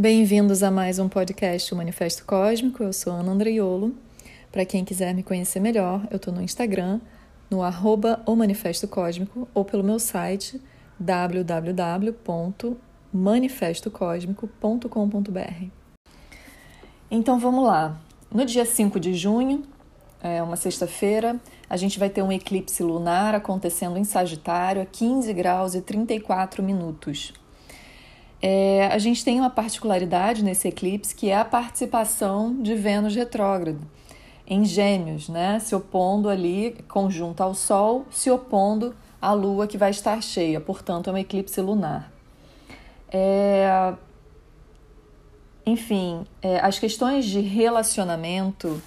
Bem-vindos a mais um podcast, o Manifesto Cósmico. Eu sou Ana Andreiolo. Para quem quiser me conhecer melhor, eu estou no Instagram, no arroba o Manifesto Cósmico, ou pelo meu site www.manifestocosmico.com.br. Então vamos lá. No dia 5 de junho, é uma sexta-feira, a gente vai ter um eclipse lunar acontecendo em Sagitário a 15 graus e 34 minutos. É, a gente tem uma particularidade nesse eclipse que é a participação de Vênus retrógrado em Gêmeos, né? Se opondo ali, conjunto ao Sol, se opondo à Lua que vai estar cheia, portanto, é um eclipse lunar. É, enfim, é, as questões de relacionamento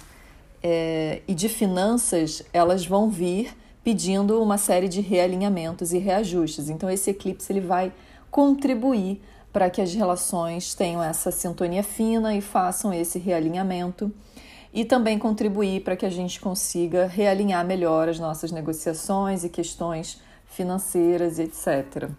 é, e de finanças, elas vão vir pedindo uma série de realinhamentos e reajustes. Então, esse eclipse ele vai contribuir para que as relações tenham essa sintonia fina e façam esse realinhamento e também contribuir para que a gente consiga realinhar melhor as nossas negociações e questões financeiras, etc.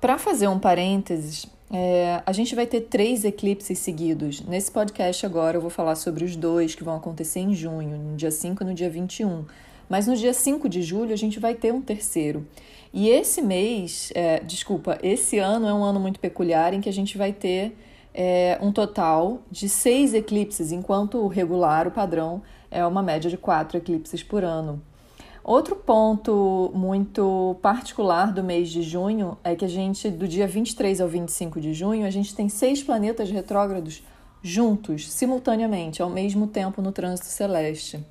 Para fazer um parênteses, é, a gente vai ter três eclipses seguidos. Nesse podcast agora eu vou falar sobre os dois que vão acontecer em junho, no dia 5 e no dia 21. Mas no dia 5 de julho a gente vai ter um terceiro. E esse mês, é, desculpa, esse ano é um ano muito peculiar em que a gente vai ter é, um total de seis eclipses, enquanto o regular, o padrão, é uma média de quatro eclipses por ano. Outro ponto muito particular do mês de junho é que a gente, do dia 23 ao 25 de junho, a gente tem seis planetas retrógrados juntos, simultaneamente, ao mesmo tempo no trânsito celeste.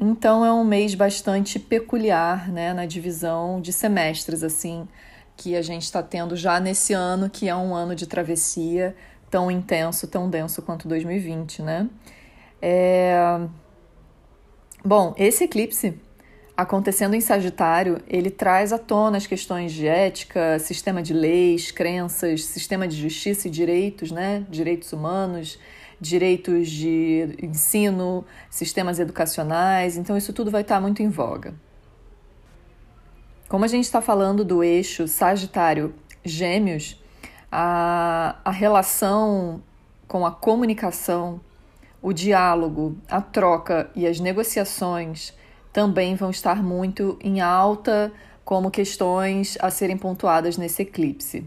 Então é um mês bastante peculiar, né, na divisão de semestres, assim, que a gente está tendo já nesse ano, que é um ano de travessia tão intenso, tão denso quanto 2020, né? É... Bom, esse eclipse acontecendo em Sagitário, ele traz à tona as questões de ética, sistema de leis, crenças, sistema de justiça e direitos, né? Direitos humanos, direitos de ensino, sistemas educacionais. Então, isso tudo vai estar muito em voga. Como a gente está falando do eixo Sagitário-Gêmeos, a, a relação com a comunicação o diálogo, a troca e as negociações também vão estar muito em alta como questões a serem pontuadas nesse eclipse.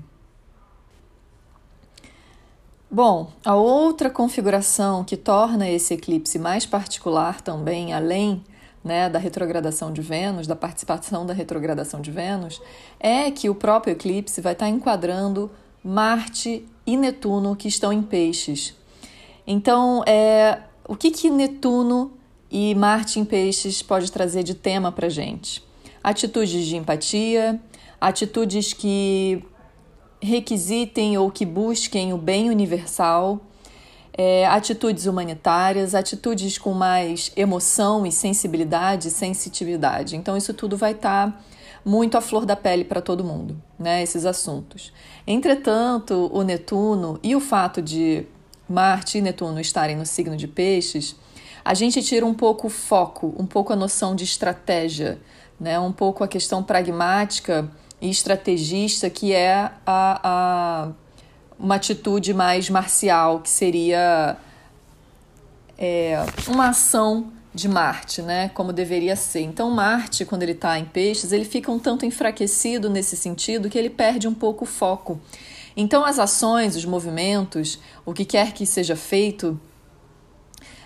Bom, a outra configuração que torna esse eclipse mais particular também, além né, da retrogradação de Vênus, da participação da retrogradação de Vênus, é que o próprio eclipse vai estar enquadrando Marte e Netuno que estão em peixes. Então, é, o que, que Netuno e Marte em Peixes pode trazer de tema para gente? Atitudes de empatia, atitudes que requisitem ou que busquem o bem universal, é, atitudes humanitárias, atitudes com mais emoção e sensibilidade, sensitividade. Então, isso tudo vai estar tá muito à flor da pele para todo mundo, né? Esses assuntos. Entretanto, o Netuno e o fato de Marte e Netuno estarem no signo de Peixes, a gente tira um pouco o foco, um pouco a noção de estratégia, né? um pouco a questão pragmática e estrategista, que é a, a uma atitude mais marcial, que seria é, uma ação de Marte, né? Como deveria ser. Então, Marte, quando ele está em peixes, ele fica um tanto enfraquecido nesse sentido que ele perde um pouco o foco. Então, as ações, os movimentos, o que quer que seja feito,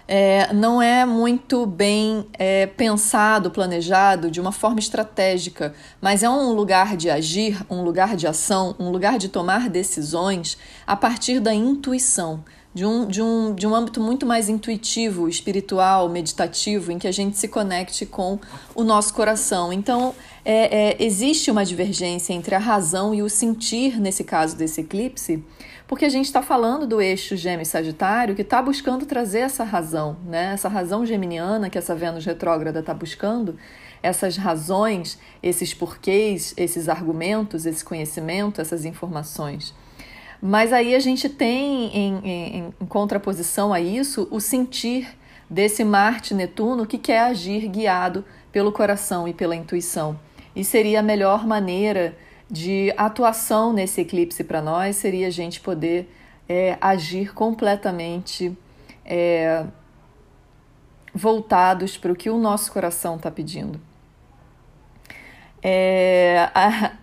é, não é muito bem é, pensado, planejado de uma forma estratégica, mas é um lugar de agir, um lugar de ação, um lugar de tomar decisões a partir da intuição, de um, de um, de um âmbito muito mais intuitivo, espiritual, meditativo, em que a gente se conecte com o nosso coração. Então, é, é, existe uma divergência entre a razão e o sentir, nesse caso desse eclipse, porque a gente está falando do eixo Gêmeos-Sagitário que está buscando trazer essa razão, né? essa razão geminiana que essa Vênus retrógrada está buscando, essas razões, esses porquês, esses argumentos, esse conhecimento, essas informações. Mas aí a gente tem em, em, em contraposição a isso o sentir desse Marte-Netuno que quer agir guiado pelo coração e pela intuição. E seria a melhor maneira de atuação nesse eclipse para nós seria a gente poder é, agir completamente é, voltados para o que o nosso coração está pedindo. É, a,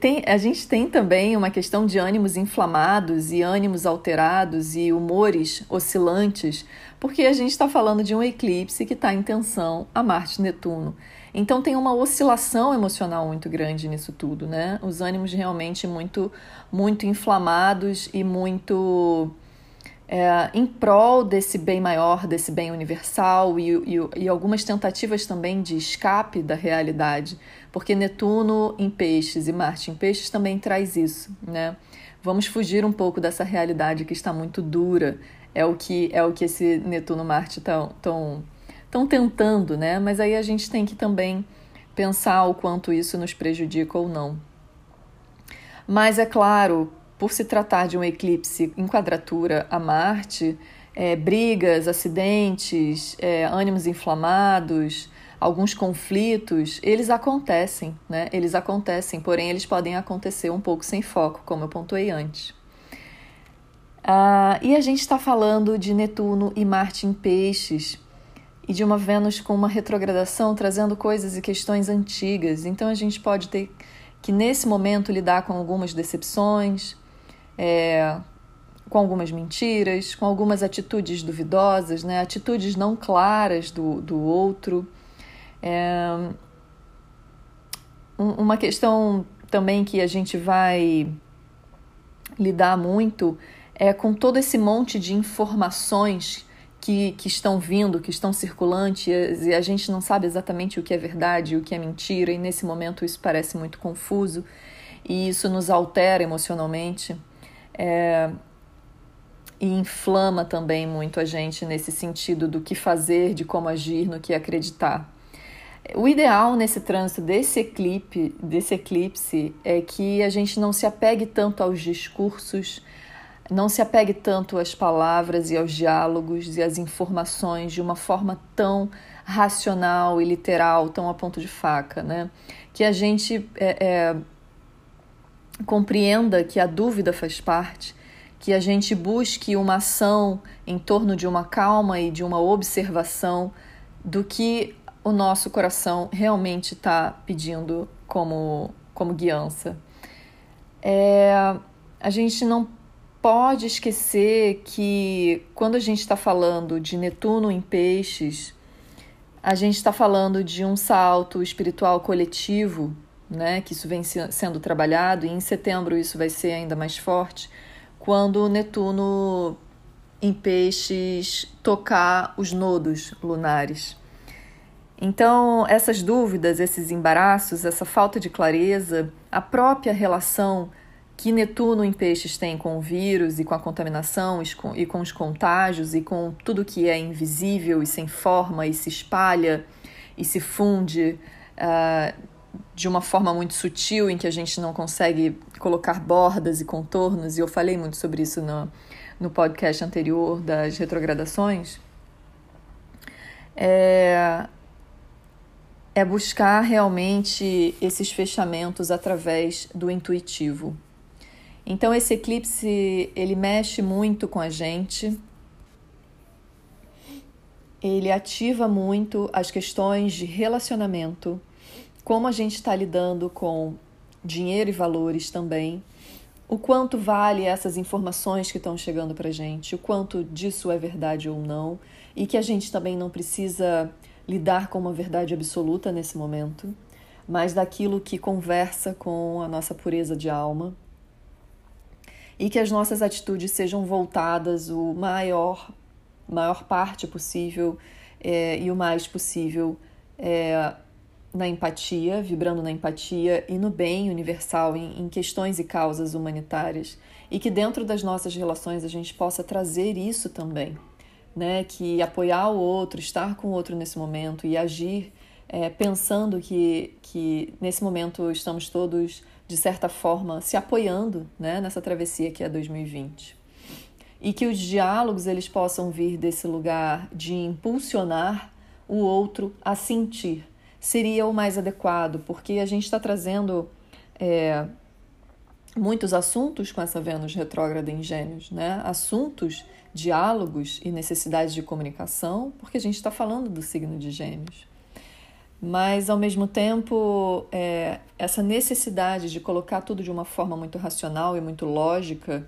tem, a gente tem também uma questão de ânimos inflamados e ânimos alterados e humores oscilantes, porque a gente está falando de um eclipse que está em tensão a Marte-Netuno. Então tem uma oscilação emocional muito grande nisso tudo, né? Os ânimos realmente muito, muito inflamados e muito é, em prol desse bem maior, desse bem universal e, e, e, algumas tentativas também de escape da realidade, porque Netuno em peixes e Marte em peixes também traz isso, né? Vamos fugir um pouco dessa realidade que está muito dura, é o que é o que esse Netuno Marte estão tão, tão tentando, né? Mas aí a gente tem que também pensar o quanto isso nos prejudica ou não. Mas é claro, por se tratar de um eclipse em quadratura a Marte, é, brigas, acidentes, é, ânimos inflamados, alguns conflitos, eles acontecem, né? Eles acontecem, porém eles podem acontecer um pouco sem foco, como eu pontuei antes. Ah, e a gente está falando de Netuno e Marte em peixes e de uma Vênus com uma retrogradação trazendo coisas e questões antigas. Então a gente pode ter que nesse momento lidar com algumas decepções, é, com algumas mentiras, com algumas atitudes duvidosas, né? atitudes não claras do, do outro. É, uma questão também que a gente vai lidar muito é com todo esse monte de informações que, que estão vindo, que estão circulantes, e a gente não sabe exatamente o que é verdade o que é mentira, e nesse momento isso parece muito confuso, e isso nos altera emocionalmente é, e inflama também muito a gente nesse sentido do que fazer, de como agir, no que acreditar. O ideal nesse trânsito desse eclipse, desse eclipse é que a gente não se apegue tanto aos discursos, não se apegue tanto às palavras e aos diálogos e às informações de uma forma tão racional e literal, tão a ponto de faca, né? Que a gente é, é, compreenda que a dúvida faz parte, que a gente busque uma ação em torno de uma calma e de uma observação do que o nosso coração realmente está pedindo como, como guiança. É, a gente não pode esquecer que quando a gente está falando de Netuno em peixes, a gente está falando de um salto espiritual coletivo né, que isso vem sendo trabalhado, e em setembro isso vai ser ainda mais forte, quando Netuno em peixes tocar os nodos lunares. Então, essas dúvidas, esses embaraços, essa falta de clareza, a própria relação que Netuno em peixes tem com o vírus e com a contaminação e com os contágios e com tudo que é invisível e sem forma e se espalha e se funde. Uh, de uma forma muito sutil, em que a gente não consegue colocar bordas e contornos, e eu falei muito sobre isso no, no podcast anterior das retrogradações, é, é buscar realmente esses fechamentos através do intuitivo. Então esse eclipse ele mexe muito com a gente. Ele ativa muito as questões de relacionamento, como a gente está lidando com dinheiro e valores também, o quanto vale essas informações que estão chegando para a gente, o quanto disso é verdade ou não, e que a gente também não precisa lidar com uma verdade absoluta nesse momento, mas daquilo que conversa com a nossa pureza de alma. E que as nossas atitudes sejam voltadas o maior, maior parte possível é, e o mais possível é, na empatia, vibrando na empatia e no bem universal, em, em, questões e causas humanitárias. E que dentro das nossas relações a gente possa trazer isso também, né? Que apoiar o outro, estar com o outro nesse momento e agir é, pensando que, que nesse momento estamos todos, de certa forma, se apoiando né? nessa travessia que é 2020. E que os diálogos eles possam vir desse lugar de impulsionar o outro a sentir seria o mais adequado, porque a gente está trazendo é, muitos assuntos com essa Vênus retrógrada em Gêmeos, né? Assuntos, diálogos e necessidades de comunicação, porque a gente está falando do signo de Gêmeos. Mas, ao mesmo tempo, é, essa necessidade de colocar tudo de uma forma muito racional e muito lógica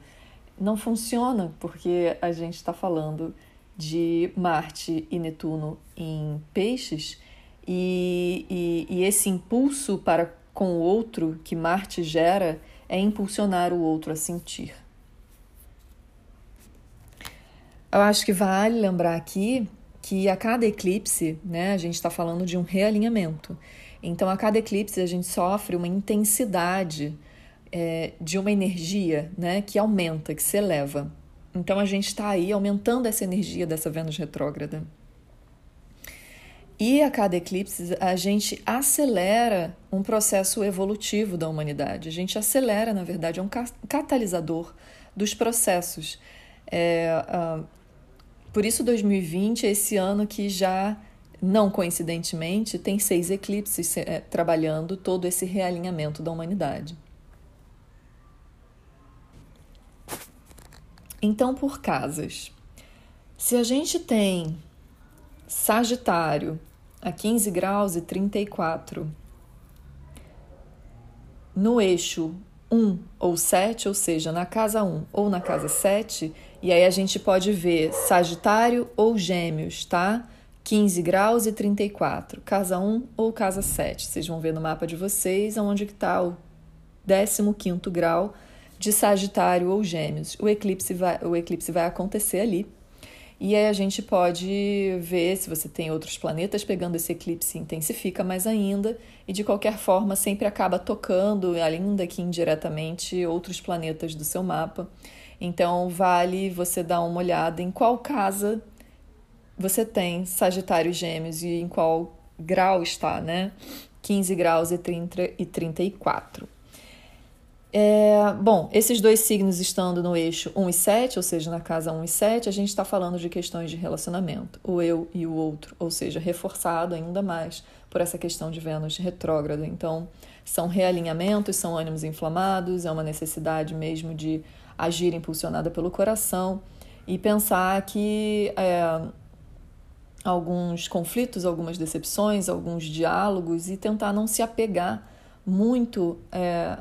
não funciona, porque a gente está falando de Marte e Netuno em Peixes e, e, e esse impulso para com o outro que Marte gera é impulsionar o outro a sentir. Eu acho que vale lembrar aqui que a cada eclipse, né, a gente está falando de um realinhamento. Então, a cada eclipse a gente sofre uma intensidade é, de uma energia né, que aumenta, que se eleva. Então, a gente está aí aumentando essa energia dessa Vênus retrógrada. E a cada eclipse a gente acelera um processo evolutivo da humanidade. A gente acelera, na verdade, é um catalisador dos processos. É, uh, por isso, 2020 é esse ano que já, não coincidentemente, tem seis eclipses é, trabalhando todo esse realinhamento da humanidade. Então, por casas. Se a gente tem Sagitário a 15 graus e 34, no eixo 1 ou 7, ou seja, na casa 1 ou na casa 7, e aí a gente pode ver Sagitário ou Gêmeos, tá? 15 graus e 34, casa 1 ou casa 7. Vocês vão ver no mapa de vocês onde está o 15º grau de Sagitário ou Gêmeos. O eclipse vai, o eclipse vai acontecer ali. E aí a gente pode ver se você tem outros planetas pegando esse eclipse intensifica mais ainda e de qualquer forma sempre acaba tocando, ainda que indiretamente, outros planetas do seu mapa. Então vale você dar uma olhada em qual casa você tem Sagitário Gêmeos e em qual grau está, né? 15 graus e, 30, e 34. É, bom, esses dois signos estando no eixo 1 e 7, ou seja, na casa 1 e 7, a gente está falando de questões de relacionamento, o eu e o outro, ou seja, reforçado ainda mais por essa questão de Vênus retrógrada. Então, são realinhamentos, são ânimos inflamados, é uma necessidade mesmo de agir impulsionada pelo coração e pensar que é, alguns conflitos, algumas decepções, alguns diálogos e tentar não se apegar muito. É,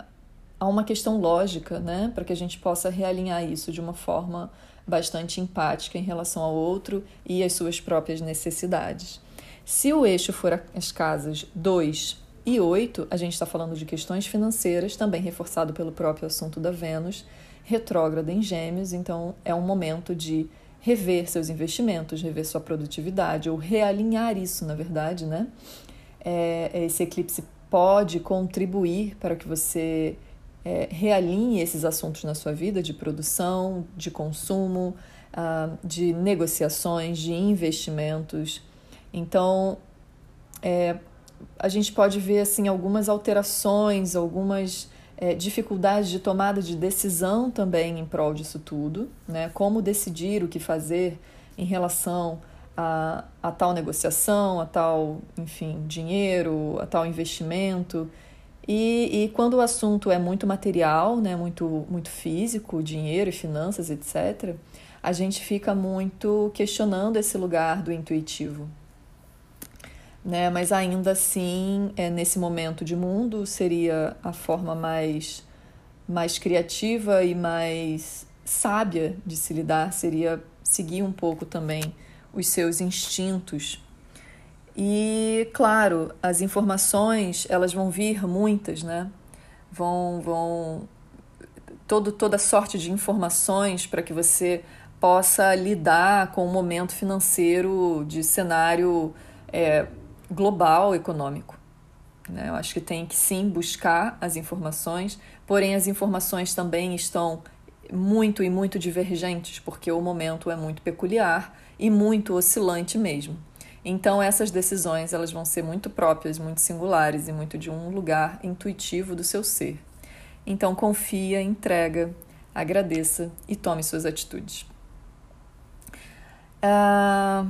a uma questão lógica, né, para que a gente possa realinhar isso de uma forma bastante empática em relação ao outro e às suas próprias necessidades. Se o eixo for as casas 2 e 8, a gente está falando de questões financeiras, também reforçado pelo próprio assunto da Vênus, retrógrada em Gêmeos, então é um momento de rever seus investimentos, rever sua produtividade, ou realinhar isso, na verdade, né? É, esse eclipse pode contribuir para que você é, realinhe esses assuntos na sua vida de produção, de consumo, uh, de negociações, de investimentos. Então, é, a gente pode ver assim algumas alterações, algumas é, dificuldades de tomada de decisão também em prol disso tudo, né? Como decidir o que fazer em relação a, a tal negociação, a tal, enfim, dinheiro, a tal investimento. E, e quando o assunto é muito material, né, muito, muito físico, dinheiro e finanças, etc., a gente fica muito questionando esse lugar do intuitivo. Né? Mas ainda assim, é, nesse momento de mundo, seria a forma mais, mais criativa e mais sábia de se lidar, seria seguir um pouco também os seus instintos e, claro, as informações, elas vão vir muitas, né? Vão, vão todo, toda sorte de informações para que você possa lidar com o momento financeiro de cenário é, global econômico. Né? Eu acho que tem que sim buscar as informações, porém as informações também estão muito e muito divergentes, porque o momento é muito peculiar e muito oscilante mesmo. Então essas decisões elas vão ser muito próprias, muito singulares e muito de um lugar intuitivo do seu ser. Então confia, entrega, agradeça e tome suas atitudes. Uh,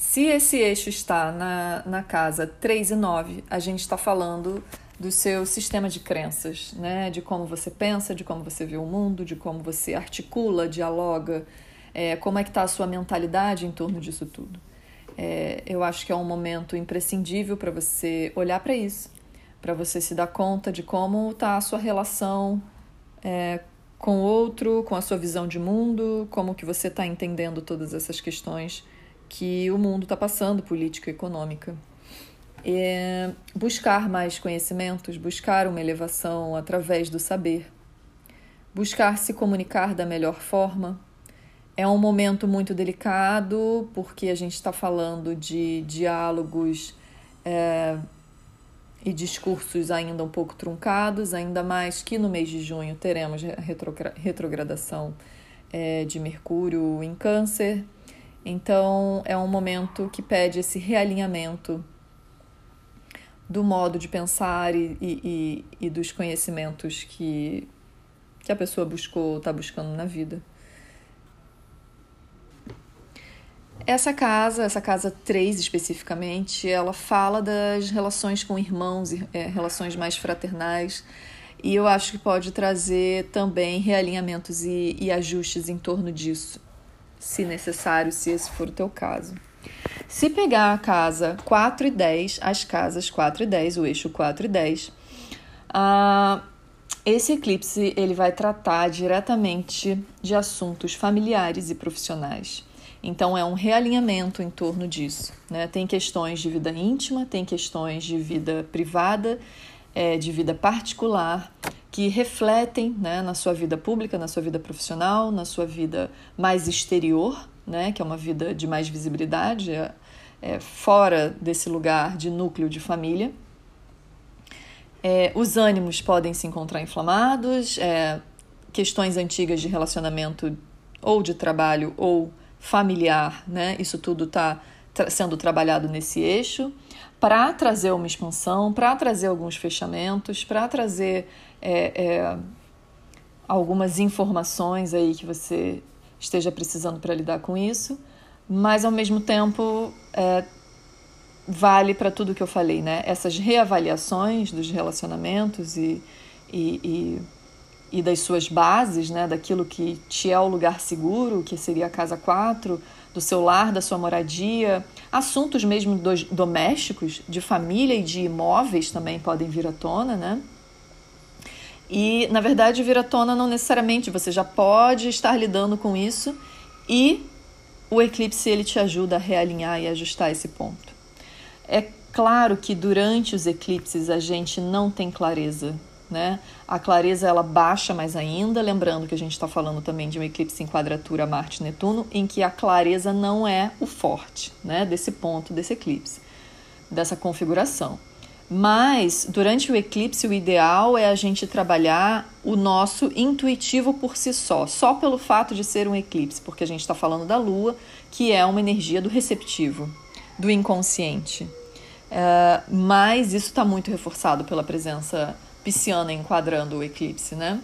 se esse eixo está na, na casa 3 e 9, a gente está falando do seu sistema de crenças, né? De como você pensa, de como você vê o mundo, de como você articula, dialoga, é, como é que está a sua mentalidade em torno disso tudo. É, eu acho que é um momento imprescindível para você olhar para isso, para você se dar conta de como está a sua relação é, com o outro, com a sua visão de mundo, como que você está entendendo todas essas questões que o mundo está passando, política econômica. É buscar mais conhecimentos, buscar uma elevação através do saber, buscar se comunicar da melhor forma. É um momento muito delicado porque a gente está falando de diálogos é, e discursos ainda um pouco truncados, ainda mais que no mês de junho teremos retrogradação é, de Mercúrio em Câncer. Então é um momento que pede esse realinhamento do modo de pensar e, e, e dos conhecimentos que, que a pessoa buscou, está buscando na vida. Essa casa, essa casa 3 especificamente, ela fala das relações com irmãos, é, relações mais fraternais, e eu acho que pode trazer também realinhamentos e, e ajustes em torno disso, se necessário, se esse for o teu caso. Se pegar a casa 4 e 10, as casas 4 e 10, o eixo 4 e 10, ah, esse eclipse ele vai tratar diretamente de assuntos familiares e profissionais. Então é um realinhamento em torno disso. Né? Tem questões de vida íntima, tem questões de vida privada, é, de vida particular, que refletem né, na sua vida pública, na sua vida profissional, na sua vida mais exterior, né, que é uma vida de mais visibilidade, é, é, fora desse lugar de núcleo de família. É, os ânimos podem se encontrar inflamados, é, questões antigas de relacionamento ou de trabalho ou familiar, né? Isso tudo está tra sendo trabalhado nesse eixo para trazer uma expansão, para trazer alguns fechamentos, para trazer é, é, algumas informações aí que você esteja precisando para lidar com isso, mas ao mesmo tempo é, vale para tudo que eu falei, né? Essas reavaliações dos relacionamentos e, e, e, e, das suas bases, né? Daquilo que te é o lugar seguro, que seria a casa 4, do seu lar, da sua moradia, assuntos mesmo dos, domésticos, de família e de imóveis também podem vir à tona, né? E, na verdade, vir à tona não necessariamente, você já pode estar lidando com isso e o eclipse ele te ajuda a realinhar e ajustar esse ponto. É claro que durante os eclipses a gente não tem clareza, né? A clareza ela baixa mais ainda, lembrando que a gente está falando também de um eclipse em quadratura Marte-Netuno, em que a clareza não é o forte, né? Desse ponto, desse eclipse, dessa configuração. Mas durante o eclipse, o ideal é a gente trabalhar o nosso intuitivo por si só, só pelo fato de ser um eclipse, porque a gente está falando da Lua, que é uma energia do receptivo, do inconsciente. Uh, mas isso está muito reforçado pela presença pisciana enquadrando o eclipse, né?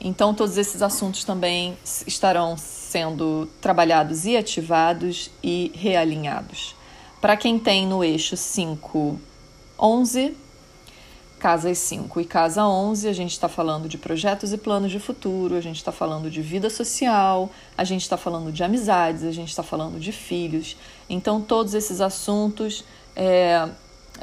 Então, todos esses assuntos também estarão sendo trabalhados e ativados e realinhados. Para quem tem no eixo 5, 11, casas 5 e casa 11, a gente está falando de projetos e planos de futuro, a gente está falando de vida social, a gente está falando de amizades, a gente está falando de filhos. Então, todos esses assuntos é,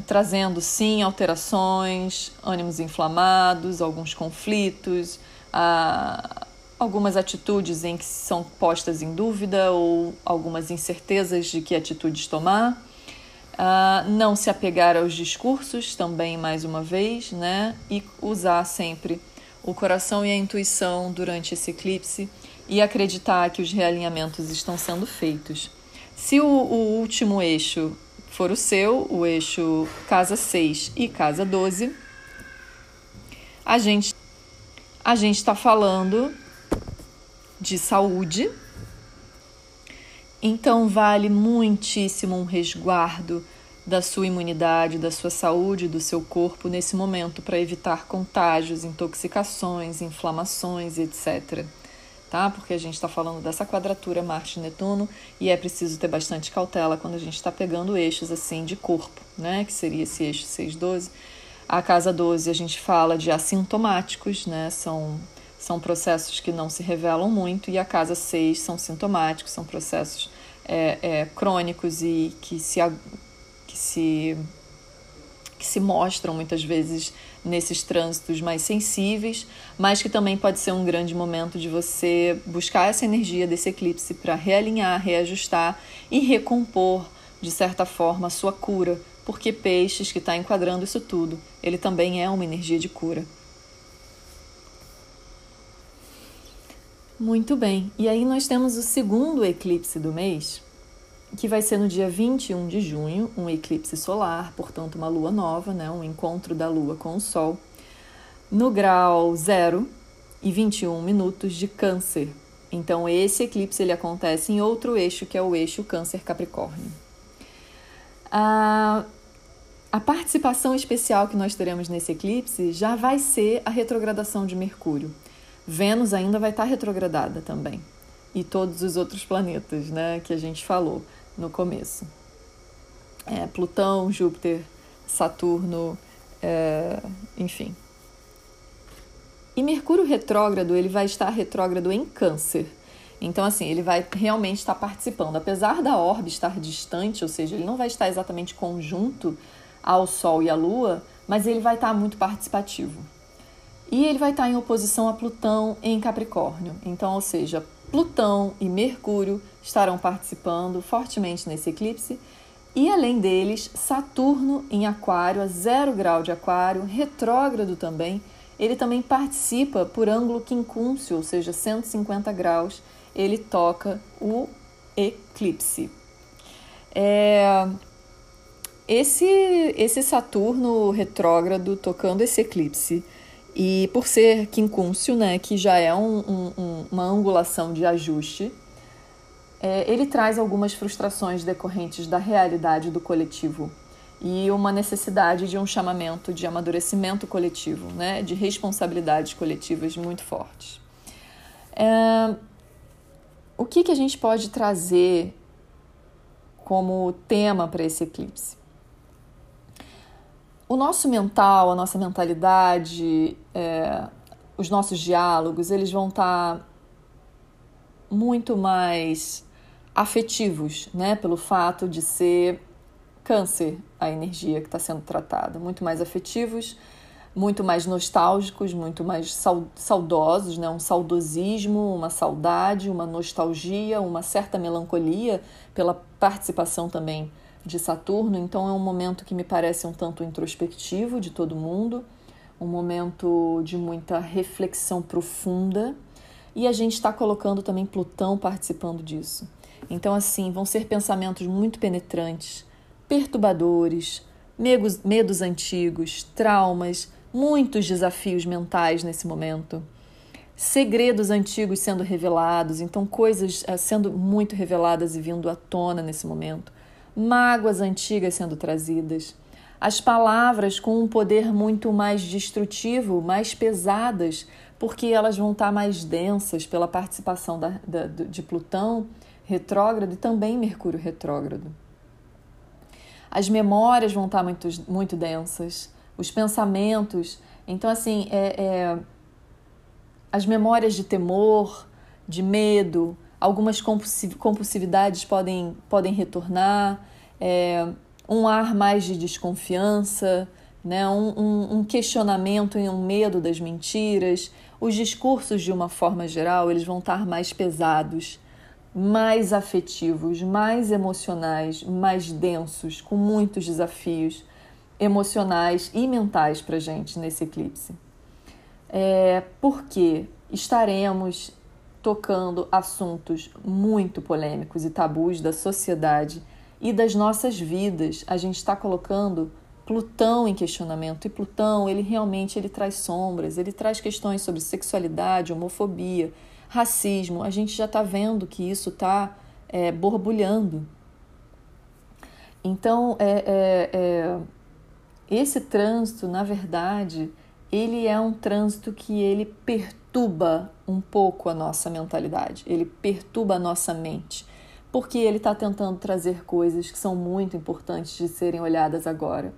trazendo, sim, alterações, ânimos inflamados, alguns conflitos, ah, algumas atitudes em que são postas em dúvida ou algumas incertezas de que atitudes tomar. Uh, não se apegar aos discursos também, mais uma vez, né? E usar sempre o coração e a intuição durante esse eclipse e acreditar que os realinhamentos estão sendo feitos. Se o, o último eixo for o seu, o eixo casa 6 e casa 12, a gente a gente está falando de saúde. Então vale muitíssimo um resguardo da sua imunidade, da sua saúde, do seu corpo nesse momento para evitar contágios, intoxicações, inflamações, etc. tá? Porque a gente está falando dessa quadratura Marte-Netuno e é preciso ter bastante cautela quando a gente está pegando eixos assim de corpo, né? Que seria esse eixo 6-12. A casa 12 a gente fala de assintomáticos, né? São, são processos que não se revelam muito, e a casa 6 são sintomáticos, são processos é, é, crônicos e que se, que se que se mostram muitas vezes nesses trânsitos mais sensíveis, mas que também pode ser um grande momento de você buscar essa energia desse eclipse para realinhar, reajustar e recompor, de certa forma, a sua cura, porque Peixes, que está enquadrando isso tudo, ele também é uma energia de cura. Muito bem, e aí nós temos o segundo eclipse do mês, que vai ser no dia 21 de junho, um eclipse solar, portanto, uma lua nova, né? um encontro da lua com o sol, no grau 0 e 21 minutos de Câncer. Então, esse eclipse ele acontece em outro eixo, que é o eixo Câncer-Capricórnio. A, a participação especial que nós teremos nesse eclipse já vai ser a retrogradação de Mercúrio. Vênus ainda vai estar retrogradada também. E todos os outros planetas né, que a gente falou no começo. É, Plutão, Júpiter, Saturno, é, enfim. E Mercúrio retrógrado, ele vai estar retrógrado em Câncer. Então, assim, ele vai realmente estar participando. Apesar da orbe estar distante, ou seja, ele não vai estar exatamente conjunto ao Sol e à Lua, mas ele vai estar muito participativo. E ele vai estar em oposição a Plutão em Capricórnio. Então, ou seja, Plutão e Mercúrio estarão participando fortemente nesse eclipse. E além deles, Saturno em Aquário, a zero grau de Aquário, retrógrado também. Ele também participa por ângulo quincúncio, ou seja, 150 graus. Ele toca o eclipse. É, esse, esse Saturno retrógrado tocando esse eclipse e por ser quincúncio, né, que já é um, um, uma angulação de ajuste, é, ele traz algumas frustrações decorrentes da realidade do coletivo e uma necessidade de um chamamento de amadurecimento coletivo, né, de responsabilidades coletivas muito fortes. É, o que, que a gente pode trazer como tema para esse eclipse? O nosso mental, a nossa mentalidade, é, os nossos diálogos, eles vão estar tá muito mais afetivos, né? Pelo fato de ser câncer a energia que está sendo tratada. Muito mais afetivos, muito mais nostálgicos, muito mais saudosos, né? Um saudosismo, uma saudade, uma nostalgia, uma certa melancolia pela participação também de Saturno, então é um momento que me parece um tanto introspectivo de todo mundo, um momento de muita reflexão profunda, e a gente está colocando também Plutão participando disso. Então, assim, vão ser pensamentos muito penetrantes, perturbadores, medos, medos antigos, traumas, muitos desafios mentais nesse momento, segredos antigos sendo revelados, então coisas uh, sendo muito reveladas e vindo à tona nesse momento mágoas antigas sendo trazidas, as palavras com um poder muito mais destrutivo, mais pesadas, porque elas vão estar mais densas pela participação da, da, de Plutão retrógrado e também Mercúrio retrógrado. As memórias vão estar muito, muito densas, os pensamentos. Então, assim, é, é as memórias de temor, de medo, algumas compulsividades podem, podem retornar, é, um ar mais de desconfiança, né? um, um, um questionamento e um medo das mentiras. Os discursos, de uma forma geral, eles vão estar mais pesados, mais afetivos, mais emocionais, mais densos, com muitos desafios emocionais e mentais para gente nesse eclipse. É, porque estaremos tocando assuntos muito polêmicos e tabus da sociedade e das nossas vidas. A gente está colocando Plutão em questionamento e Plutão ele realmente ele traz sombras, ele traz questões sobre sexualidade, homofobia, racismo. A gente já está vendo que isso está é, borbulhando. Então, é, é, é, esse trânsito, na verdade, ele é um trânsito que ele perturba um pouco a nossa mentalidade, ele perturba a nossa mente, porque ele está tentando trazer coisas que são muito importantes de serem olhadas agora.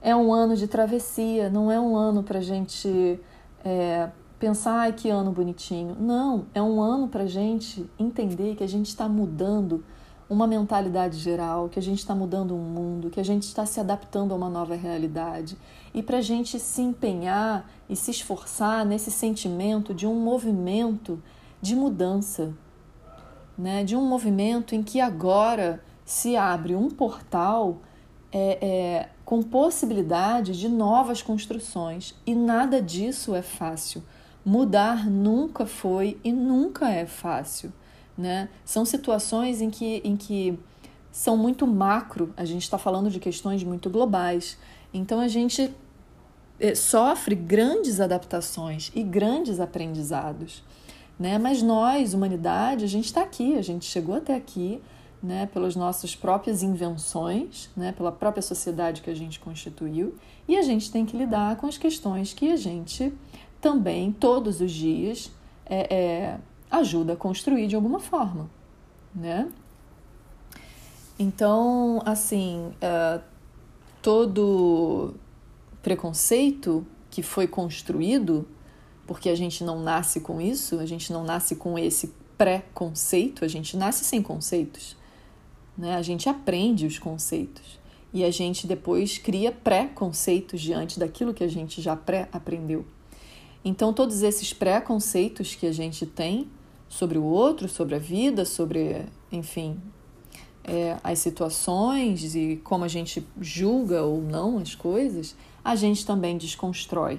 É um ano de travessia, não é um ano para a gente é, pensar, ai que ano bonitinho. Não, é um ano para a gente entender que a gente está mudando uma mentalidade geral, que a gente está mudando um mundo, que a gente está se adaptando a uma nova realidade. E para a gente se empenhar e se esforçar nesse sentimento de um movimento de mudança, né? de um movimento em que agora se abre um portal é, é, com possibilidade de novas construções. E nada disso é fácil. Mudar nunca foi e nunca é fácil. Né? São situações em que, em que são muito macro, a gente está falando de questões muito globais. Então a gente eh, sofre grandes adaptações e grandes aprendizados. Né? Mas nós, humanidade, a gente está aqui, a gente chegou até aqui né, pelas nossas próprias invenções, né, pela própria sociedade que a gente constituiu, e a gente tem que lidar com as questões que a gente também, todos os dias, é, é, ajuda a construir de alguma forma, né? Então, assim, uh, todo preconceito que foi construído, porque a gente não nasce com isso, a gente não nasce com esse pré-conceito, a gente nasce sem conceitos, né? A gente aprende os conceitos e a gente depois cria pré-conceitos diante daquilo que a gente já pré-aprendeu. Então, todos esses pré-conceitos que a gente tem sobre o outro, sobre a vida, sobre, enfim, é, as situações e como a gente julga ou não as coisas, a gente também desconstrói.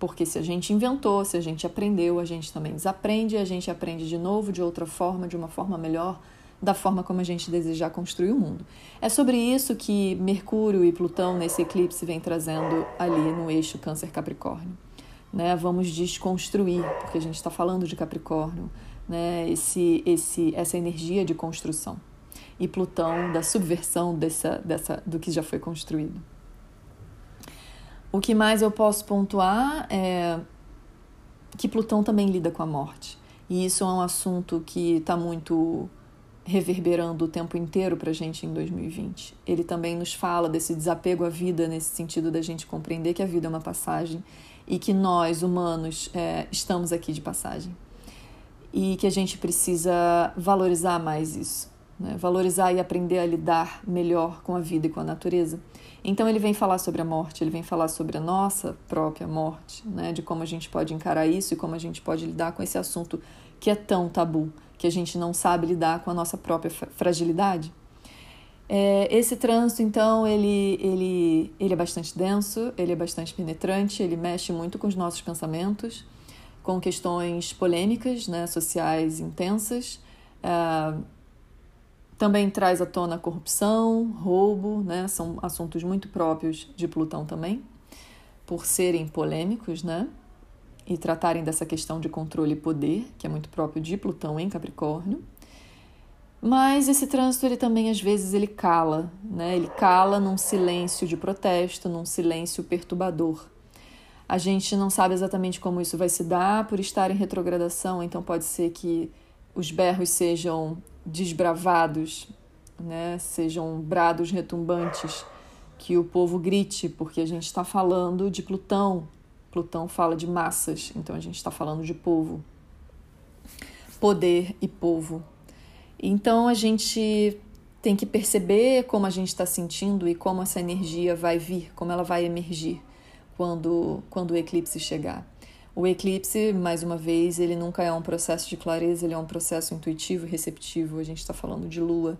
Porque se a gente inventou, se a gente aprendeu, a gente também desaprende, a gente aprende de novo, de outra forma, de uma forma melhor, da forma como a gente desejar construir o mundo. É sobre isso que Mercúrio e Plutão nesse eclipse vem trazendo ali no eixo Câncer-Capricórnio. Né? Vamos desconstruir, porque a gente está falando de Capricórnio, né, esse, esse, essa energia de construção. E Plutão da subversão dessa, dessa, do que já foi construído. O que mais eu posso pontuar é que Plutão também lida com a morte. E isso é um assunto que está muito reverberando o tempo inteiro para a gente em 2020. Ele também nos fala desse desapego à vida, nesse sentido da gente compreender que a vida é uma passagem e que nós, humanos, é, estamos aqui de passagem e que a gente precisa valorizar mais isso, né? valorizar e aprender a lidar melhor com a vida e com a natureza. Então ele vem falar sobre a morte, ele vem falar sobre a nossa própria morte, né? de como a gente pode encarar isso e como a gente pode lidar com esse assunto que é tão tabu, que a gente não sabe lidar com a nossa própria fragilidade. É, esse trânsito, então, ele, ele, ele é bastante denso, ele é bastante penetrante, ele mexe muito com os nossos pensamentos com questões polêmicas, né, sociais intensas. Uh, também traz à tona corrupção, roubo, né, são assuntos muito próprios de Plutão também, por serem polêmicos, né, e tratarem dessa questão de controle e poder, que é muito próprio de Plutão em Capricórnio. Mas esse trânsito ele também às vezes ele cala, né? Ele cala num silêncio de protesto, num silêncio perturbador. A gente não sabe exatamente como isso vai se dar por estar em retrogradação, então pode ser que os berros sejam desbravados, né? sejam brados retumbantes, que o povo grite, porque a gente está falando de Plutão. Plutão fala de massas, então a gente está falando de povo. Poder e povo. Então a gente tem que perceber como a gente está sentindo e como essa energia vai vir, como ela vai emergir quando, quando o eclipse chegar. O eclipse, mais uma vez, ele nunca é um processo de clareza, ele é um processo intuitivo e receptivo. A gente está falando de lua.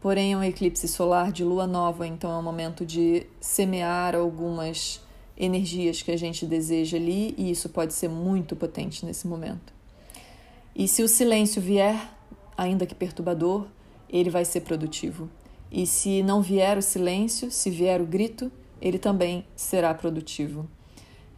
Porém, é um eclipse solar de lua nova, então é um momento de semear algumas energias que a gente deseja ali, e isso pode ser muito potente nesse momento. E se o silêncio vier, ainda que perturbador, ele vai ser produtivo. E se não vier o silêncio, se vier o grito, ele também será produtivo.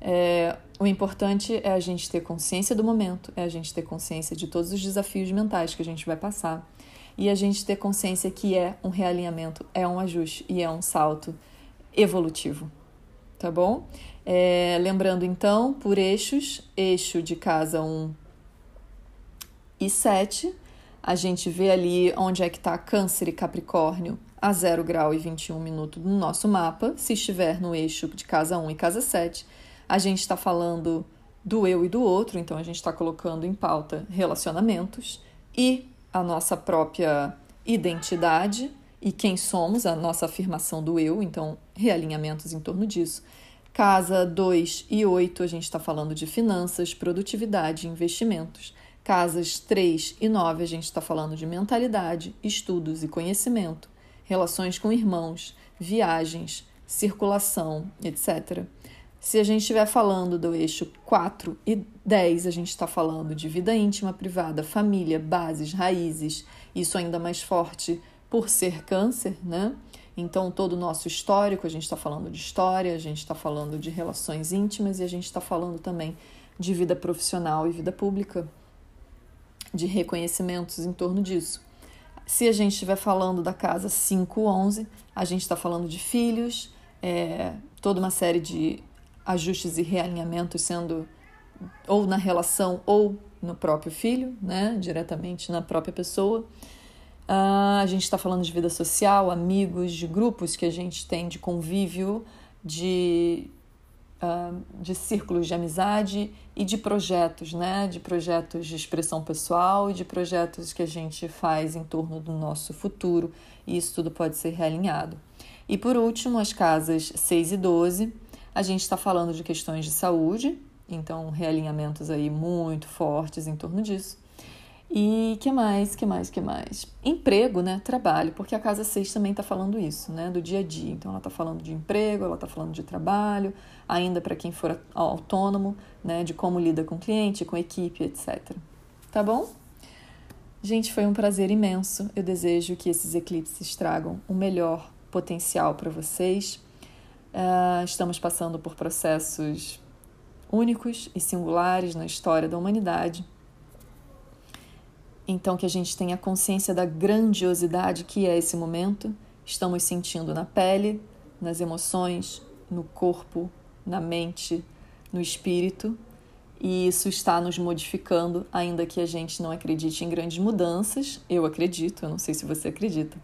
É, o importante é a gente ter consciência do momento, é a gente ter consciência de todos os desafios mentais que a gente vai passar e a gente ter consciência que é um realinhamento, é um ajuste e é um salto evolutivo, tá bom? É, lembrando então, por eixos, eixo de casa 1 e 7, a gente vê ali onde é que está Câncer e Capricórnio a 0 grau e 21 minutos no nosso mapa. Se estiver no eixo de casa 1 e casa 7, a gente está falando do eu e do outro, então a gente está colocando em pauta relacionamentos e a nossa própria identidade e quem somos, a nossa afirmação do eu, então realinhamentos em torno disso. Casa 2 e 8, a gente está falando de finanças, produtividade e investimentos. Casas 3 e 9, a gente está falando de mentalidade, estudos e conhecimento, relações com irmãos, viagens, circulação, etc. Se a gente estiver falando do eixo 4 e 10, a gente está falando de vida íntima, privada, família, bases, raízes, isso ainda mais forte por ser câncer, né? Então, todo o nosso histórico, a gente está falando de história, a gente está falando de relações íntimas e a gente está falando também de vida profissional e vida pública, de reconhecimentos em torno disso. Se a gente estiver falando da casa 511, a gente está falando de filhos, é, toda uma série de ajustes e realinhamentos sendo ou na relação ou no próprio filho, né, diretamente na própria pessoa. Uh, a gente está falando de vida social, amigos, de grupos que a gente tem de convívio, de, de círculos de amizade e de projetos, né? De projetos de expressão pessoal e de projetos que a gente faz em torno do nosso futuro. E isso tudo pode ser realinhado. E por último, as casas 6 e 12, a gente está falando de questões de saúde, então realinhamentos aí muito fortes em torno disso. E que mais, que mais, que mais? Emprego, né? Trabalho, porque a casa 6 também está falando isso, né? Do dia a dia. Então ela está falando de emprego, ela está falando de trabalho, ainda para quem for autônomo, né? De como lida com cliente, com equipe, etc. Tá bom? Gente, foi um prazer imenso. Eu desejo que esses eclipses tragam o melhor potencial para vocês. Uh, estamos passando por processos únicos e singulares na história da humanidade então, que a gente tenha consciência da grandiosidade que é esse momento, estamos sentindo na pele, nas emoções, no corpo, na mente, no espírito, e isso está nos modificando, ainda que a gente não acredite em grandes mudanças. Eu acredito, eu não sei se você acredita,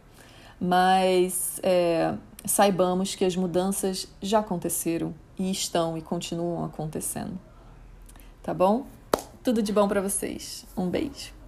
mas é, saibamos que as mudanças já aconteceram e estão e continuam acontecendo. Tá bom? Tudo de bom para vocês. Um beijo.